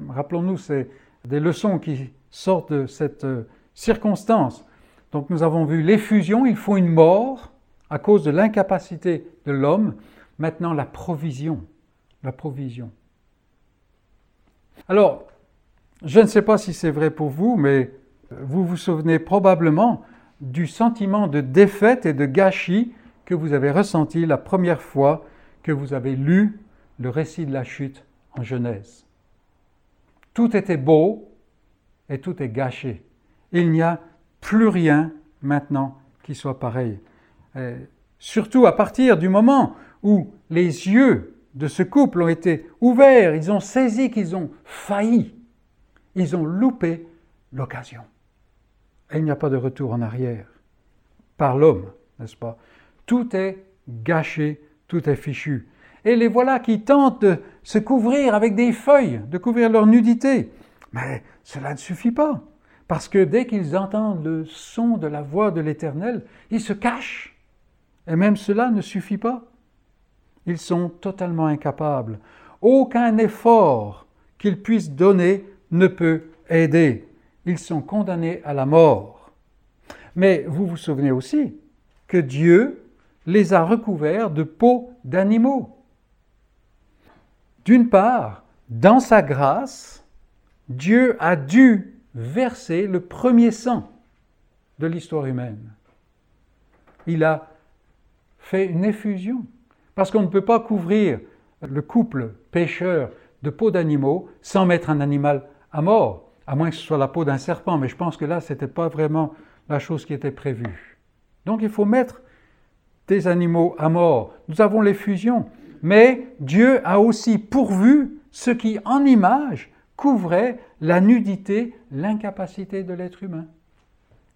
Rappelons-nous, c'est des leçons qui sortent de cette euh, circonstance. Donc nous avons vu l'effusion, il faut une mort à cause de l'incapacité de l'homme. Maintenant, la provision. La provision. Alors, je ne sais pas si c'est vrai pour vous, mais vous vous souvenez probablement du sentiment de défaite et de gâchis que vous avez ressenti la première fois que vous avez lu le récit de la chute en Genèse. Tout était beau et tout est gâché. Il n'y a plus rien maintenant qui soit pareil. surtout à partir du moment où les yeux de ce couple ont été ouverts, ils ont saisi qu'ils ont failli, ils ont loupé l'occasion il n'y a pas de retour en arrière. Par l'homme, n'est-ce pas? Tout est gâché, tout est fichu. Et les voilà qui tentent de se couvrir avec des feuilles, de couvrir leur nudité. Mais cela ne suffit pas, parce que dès qu'ils entendent le son de la voix de l'Éternel, ils se cachent. Et même cela ne suffit pas. Ils sont totalement incapables. Aucun effort qu'ils puissent donner ne peut aider ils sont condamnés à la mort. Mais vous vous souvenez aussi que Dieu les a recouverts de peau d'animaux. D'une part, dans sa grâce, Dieu a dû verser le premier sang de l'histoire humaine. Il a fait une effusion, parce qu'on ne peut pas couvrir le couple pécheur de peau d'animaux sans mettre un animal à mort à moins que ce soit la peau d'un serpent, mais je pense que là, ce n'était pas vraiment la chose qui était prévue. Donc il faut mettre des animaux à mort. Nous avons les fusions, mais Dieu a aussi pourvu ce qui, en image, couvrait la nudité, l'incapacité de l'être humain.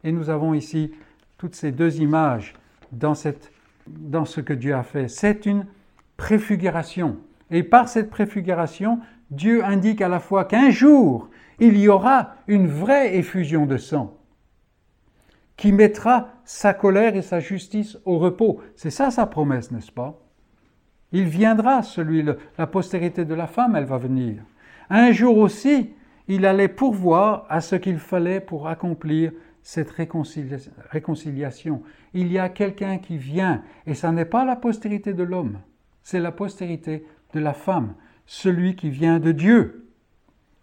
Et nous avons ici toutes ces deux images dans, dans ce que Dieu a fait. C'est une préfiguration. Et par cette préfiguration, Dieu indique à la fois qu'un jour, il y aura une vraie effusion de sang. qui mettra sa colère et sa justice au repos. C'est ça sa promesse, n'est-ce pas? Il viendra, celui, la postérité de la femme, elle va venir. Un jour aussi, il allait pourvoir à ce qu'il fallait pour accomplir cette réconciliation. Il y a quelqu'un qui vient, et ça n'est pas la postérité de l'homme, c'est la postérité de la femme, celui qui vient de Dieu,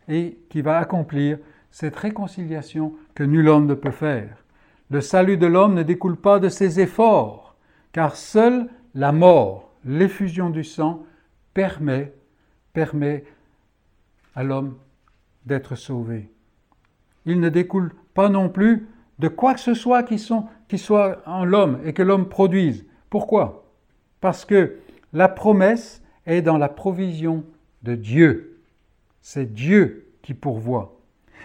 et qui va accomplir cette réconciliation que nul homme ne peut faire. Le salut de l'homme ne découle pas de ses efforts, car seule la mort, l'effusion du sang, permet, permet à l'homme d'être sauvé. Il ne découle pas non plus de quoi que ce soit qui, sont, qui soit en l'homme et que l'homme produise. Pourquoi? Parce que la promesse est dans la provision de Dieu. C'est Dieu qui pourvoit.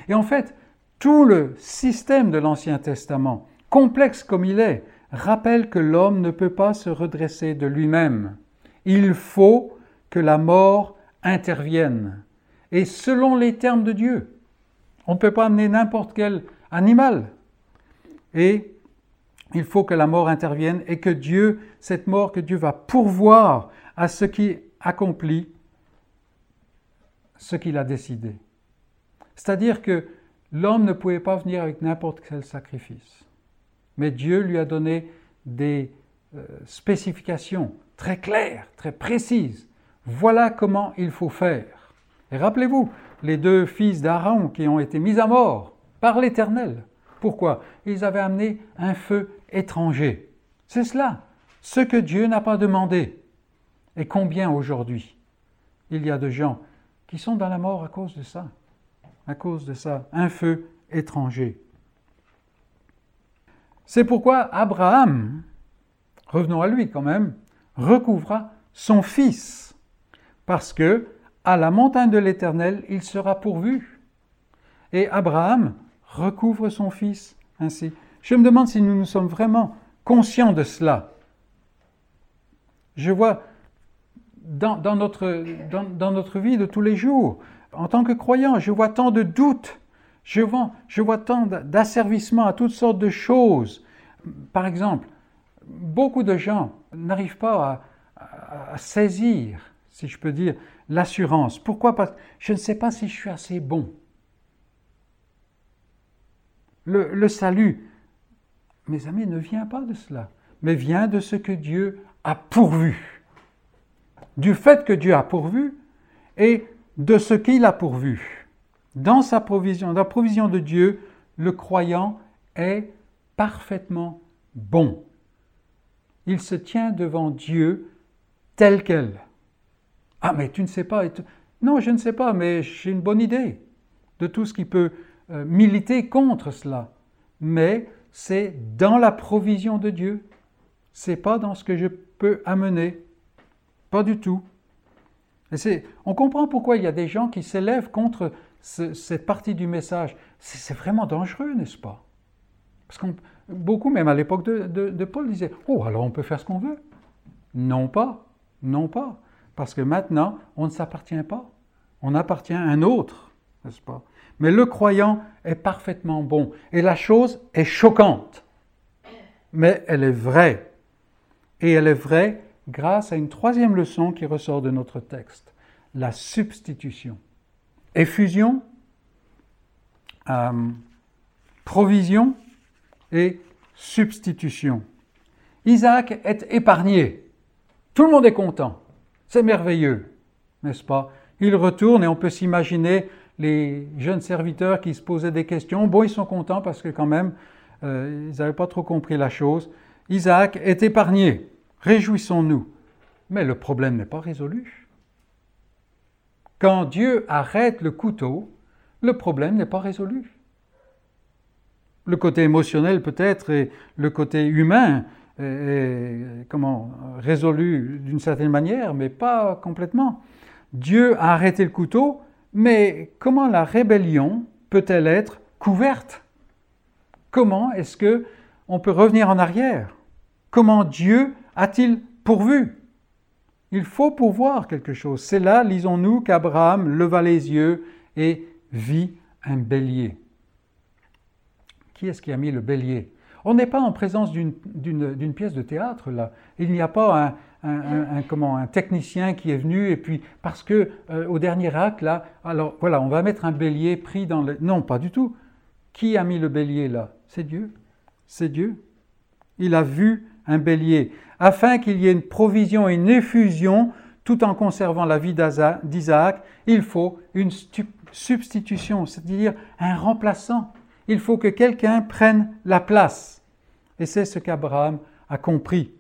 Et en fait, tout le système de l'Ancien Testament, complexe comme il est, rappelle que l'homme ne peut pas se redresser de lui-même. Il faut que la mort intervienne. Et selon les termes de Dieu, on ne peut pas amener n'importe quel animal. Et il faut que la mort intervienne et que Dieu, cette mort, que Dieu va pourvoir à ce qui accomplit ce qu'il a décidé. C'est-à-dire que L'homme ne pouvait pas venir avec n'importe quel sacrifice. Mais Dieu lui a donné des euh, spécifications très claires, très précises. Voilà comment il faut faire. Et rappelez-vous, les deux fils d'Aaron qui ont été mis à mort par l'Éternel. Pourquoi? Ils avaient amené un feu étranger. C'est cela, ce que Dieu n'a pas demandé. Et combien aujourd'hui? Il y a de gens qui sont dans la mort à cause de ça à cause de ça, un feu étranger. C'est pourquoi Abraham, revenons à lui quand même, recouvra son fils, parce que à la montagne de l'Éternel, il sera pourvu. Et Abraham recouvre son fils ainsi. Je me demande si nous nous sommes vraiment conscients de cela. Je vois dans, notre, dans notre vie de tous les jours, en tant que croyant, je vois tant de doutes, je vois, je vois tant d'asservissement à toutes sortes de choses. Par exemple, beaucoup de gens n'arrivent pas à, saisir, si je peux dire, l'assurance. Pourquoi? Parce que je ne sais pas si je suis assez bon. Le, le, salut, mes amis, ne vient pas de cela, mais vient de ce que Dieu a pourvu. Du fait que Dieu a pourvu, et de ce qu'il a pourvu. Dans sa provision, dans la provision de Dieu, le croyant est parfaitement bon. Il se tient devant Dieu tel quel. Ah, mais tu ne sais pas. Non, je ne sais pas, mais j'ai une bonne idée de tout ce qui peut euh, militer contre cela. Mais c'est dans la provision de Dieu. C'est pas dans ce que je peux amener. Pas du tout on comprend pourquoi il y a des gens qui s'élèvent contre cette partie du message. C'est vraiment dangereux, n'est-ce pas? Parce que beaucoup, même à l'époque de, Paul, disaient Oh, alors on peut faire ce qu'on veut. Non pas, non pas. Parce que maintenant, on ne s'appartient pas. On appartient à un autre, n'est-ce pas? Mais le croyant est parfaitement bon. Et la chose est choquante. Mais elle est vraie. Et elle est vraie grâce à une troisième leçon qui ressort de notre texte, la substitution. Effusion, euh, provision et substitution. Isaac est épargné. Tout le monde est content. C'est merveilleux, n'est-ce pas? Il retourne et on peut s'imaginer les jeunes serviteurs qui se posaient des questions. Bon, ils sont contents parce que quand même, euh, ils n'avaient pas trop compris la chose. Isaac est épargné. Réjouissons-nous. Mais le problème n'est pas résolu. Quand Dieu arrête le couteau, le problème n'est pas résolu. Le côté émotionnel peut-être et le côté humain est, comment, résolu d'une certaine manière, mais pas complètement. Dieu a arrêté le couteau, mais comment la rébellion peut-elle être couverte? Comment est-ce que on peut revenir en arrière? Comment Dieu a-t-il pourvu? Il faut pourvoir quelque chose. C'est là, lisons-nous, qu'Abraham leva les yeux et vit un bélier. Qui est-ce qui a mis le bélier? On n'est pas en présence d'une pièce de théâtre là. Il n'y a pas un, technicien qui est venu et puis parce que euh, au dernier acte là, alors voilà, on va mettre un bélier pris dans le... Non, pas du tout. Qui a mis le bélier là? C'est Dieu. C'est Dieu. Il a vu un bélier afin qu'il y ait une provision et une effusion tout en conservant la vie d'Isaac. Il faut une substitution, c'est-à-dire un remplaçant. Il faut que quelqu'un prenne la place. Et c'est ce qu'Abraham a compris.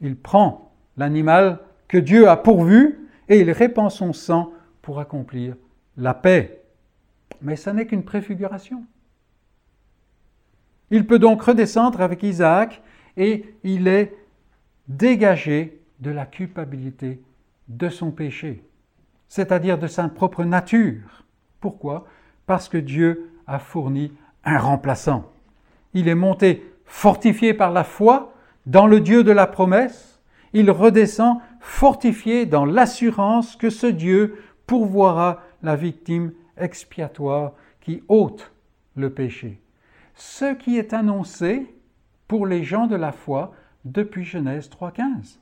Il prend l'animal que Dieu a pourvu et il répand son sang pour accomplir la paix. Mais ce n'est qu'une préfiguration. Il peut donc redescendre avec Isaac et il est dégagé de la culpabilité de son péché, c'est-à-dire de sa propre nature. Pourquoi? Parce que Dieu a fourni un remplaçant. Il est monté fortifié par la foi dans le Dieu de la promesse. Il redescend fortifié dans l'assurance que ce Dieu pourvoira la victime expiatoire qui ôte le péché. Ce qui est annoncé pour les gens de la foi depuis Genèse 3.15.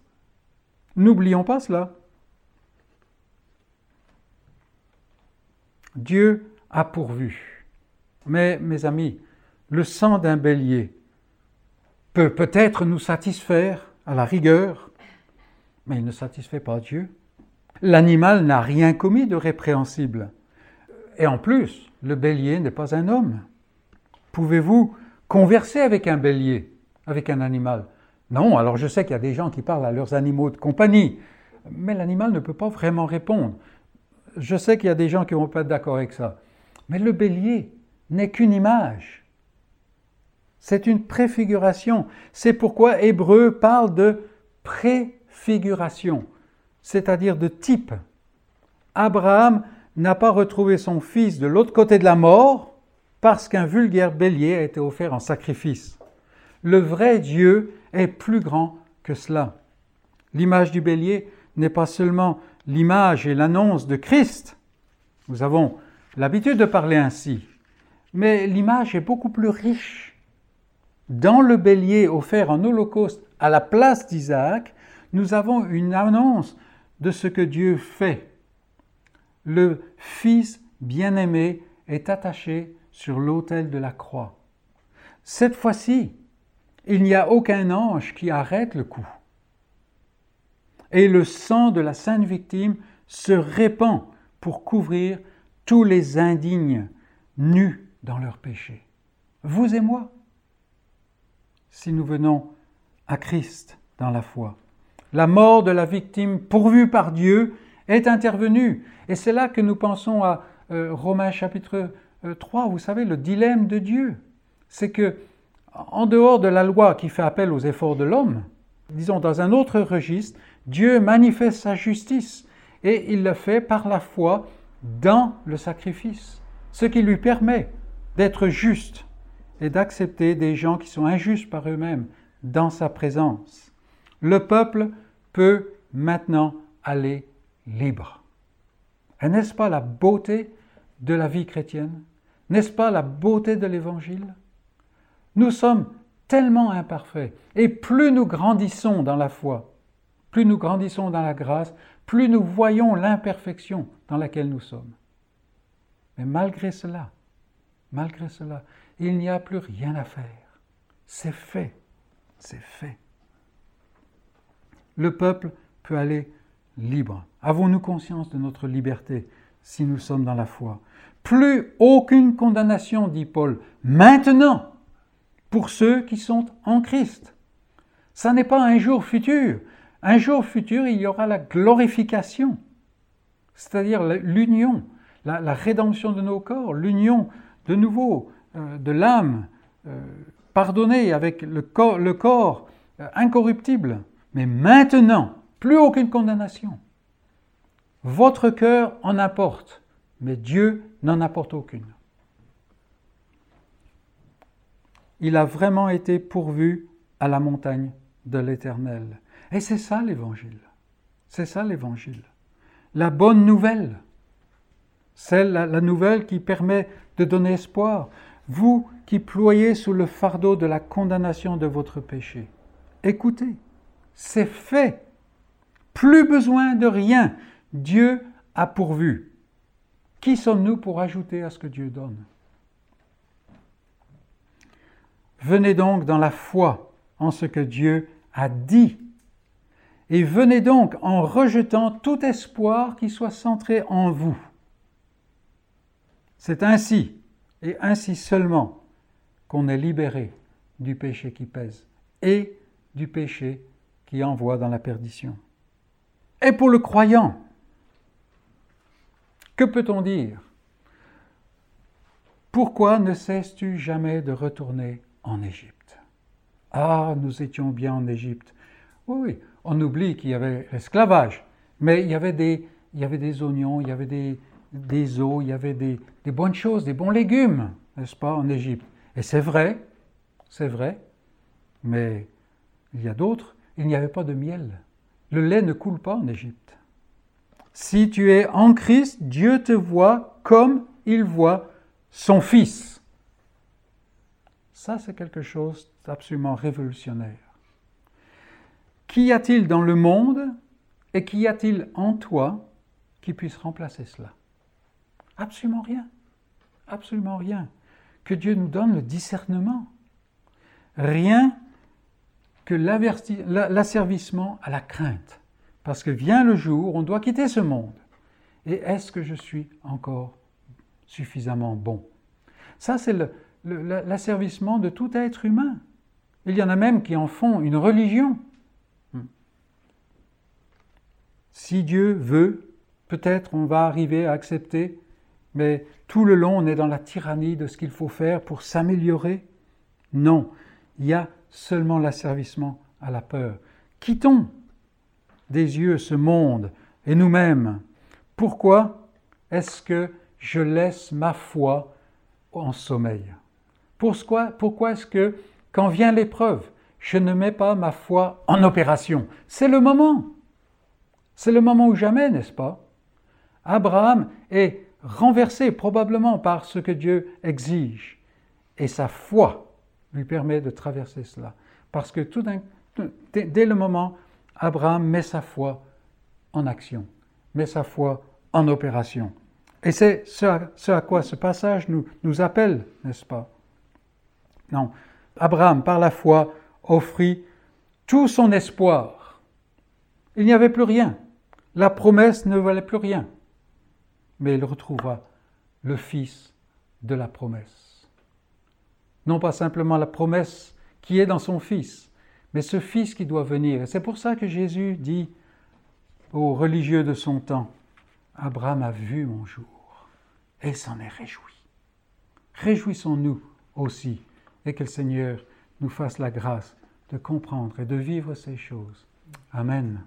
N'oublions pas cela. Dieu a pourvu. Mais, mes amis, le sang d'un bélier peut peut-être nous satisfaire à la rigueur, mais il ne satisfait pas Dieu. L'animal n'a rien commis de répréhensible. Et en plus, le bélier n'est pas un homme. Pouvez-vous converser avec un bélier, avec un animal Non, alors je sais qu'il y a des gens qui parlent à leurs animaux de compagnie, mais l'animal ne peut pas vraiment répondre. Je sais qu'il y a des gens qui ne vont pas être d'accord avec ça. Mais le bélier n'est qu'une image. C'est une préfiguration. C'est pourquoi Hébreu parle de préfiguration, c'est-à-dire de type. Abraham n'a pas retrouvé son fils de l'autre côté de la mort parce qu'un vulgaire bélier a été offert en sacrifice. Le vrai Dieu est plus grand que cela. L'image du bélier n'est pas seulement l'image et l'annonce de Christ. Nous avons l'habitude de parler ainsi. Mais l'image est beaucoup plus riche. Dans le bélier offert en holocauste à la place d'Isaac, nous avons une annonce de ce que Dieu fait. Le Fils bien-aimé est attaché sur l'autel de la croix. Cette fois-ci, il n'y a aucun ange qui arrête le coup et le sang de la sainte victime se répand pour couvrir tous les indignes nus dans leurs péchés. Vous et moi, si nous venons à Christ dans la foi. La mort de la victime pourvue par Dieu est intervenue. Et c'est là que nous pensons à euh, Romains chapitre 3, euh, vous savez, le dilemme de Dieu. C'est que, en dehors de la loi qui fait appel aux efforts de l'homme, disons dans un autre registre, Dieu manifeste sa justice et il le fait par la foi dans le sacrifice, ce qui lui permet d'être juste et d'accepter des gens qui sont injustes par eux-mêmes dans sa présence. Le peuple peut maintenant aller libre. Et n'est-ce pas la beauté de la vie chrétienne? N'est-ce pas la beauté de l'Évangile? Nous sommes tellement imparfaits, et plus nous grandissons dans la foi, plus nous grandissons dans la grâce, plus nous voyons l'imperfection dans laquelle nous sommes. Mais malgré cela, malgré cela, il n'y a plus rien à faire. C'est fait, c'est fait. Le peuple peut aller libre. Avons-nous conscience de notre liberté si nous sommes dans la foi? Plus aucune condamnation, dit Paul, maintenant, pour ceux qui sont en Christ. Ça n'est pas un jour futur, un jour futur, il y aura la glorification, c'est-à-dire l'union, la, rédemption de nos corps, l'union de nouveau euh, de l'âme euh, pardonnée avec le corps, euh, incorruptible. Mais maintenant, plus aucune condamnation. Votre cœur en apporte, mais Dieu n'en apporte aucune. Il a vraiment été pourvu à la montagne de l'Éternel. Et c'est ça l'évangile. C'est ça l'évangile. La bonne nouvelle. C'est la, nouvelle qui permet de donner espoir. vous qui ployez sous le fardeau de la condamnation de votre péché. Écoutez, c'est fait. Plus besoin de rien. Dieu a pourvu. Qui sommes-nous pour ajouter à ce que Dieu donne? Venez donc dans la foi en ce que Dieu a dit. Et venez donc en rejetant tout espoir qui soit centré en vous. C'est ainsi, et ainsi seulement, qu'on est libéré du péché qui pèse et du péché qui envoie dans la perdition. Et pour le croyant, que peut-on dire? Pourquoi ne cesses-tu jamais de retourner en Égypte Ah, nous étions bien en Égypte. Oui, on oublie qu'il y avait l'esclavage, mais il y avait des, il y avait des oignons, il y avait des, des eaux, il y avait des, des bonnes choses, des bons légumes, n'est-ce pas, en Égypte. Et c'est vrai, c'est vrai, mais il y a d'autres, il n'y avait pas de miel. Le lait ne coule pas en Égypte. Si tu es en Christ, Dieu te voit comme il voit son Fils. Ça, c'est quelque chose d'absolument révolutionnaire. Qu'y a-t-il dans le monde et qu'y a-t-il en toi qui puisse remplacer cela? Absolument rien. Absolument rien. Que Dieu nous donne le discernement. Rien que l'asservissement à la crainte. Parce que vient le jour, on doit quitter ce monde. Et est-ce que je suis encore suffisamment bon? Ça, c'est l'asservissement de tout être humain. Il y en a même qui en font une religion. Si Dieu veut, peut-être on va arriver à accepter mais tout le long on est dans la tyrannie de ce qu'il faut faire pour s'améliorer. Non, il y a seulement l'asservissement à la peur. Quittons des yeux ce monde et nous-mêmes. Pourquoi est-ce que je laisse ma foi en sommeil? Pourquoi, est-ce que quand vient l'épreuve, je ne mets pas ma foi en opération? C'est le moment. C'est le moment ou jamais, n'est-ce pas? Abraham est renversé probablement par ce que Dieu exige. Et sa foi lui permet de traverser cela. Parce que dès le moment, Abraham met sa foi en action, met sa foi en opération. Et c'est ce, à quoi ce passage nous appelle, n'est-ce pas? Non, Abraham, par la foi, offrit tout son espoir. Il n'y avait plus rien. La promesse ne valait plus rien mais il retrouvera le Fils de la promesse. Non pas simplement la promesse qui est dans son Fils, mais ce Fils qui doit venir. Et c'est pour ça que Jésus dit aux religieux de son temps, Abraham a vu mon jour et s'en est réjoui. Réjouissons-nous aussi et que le Seigneur nous fasse la grâce de comprendre et de vivre ces choses. Amen.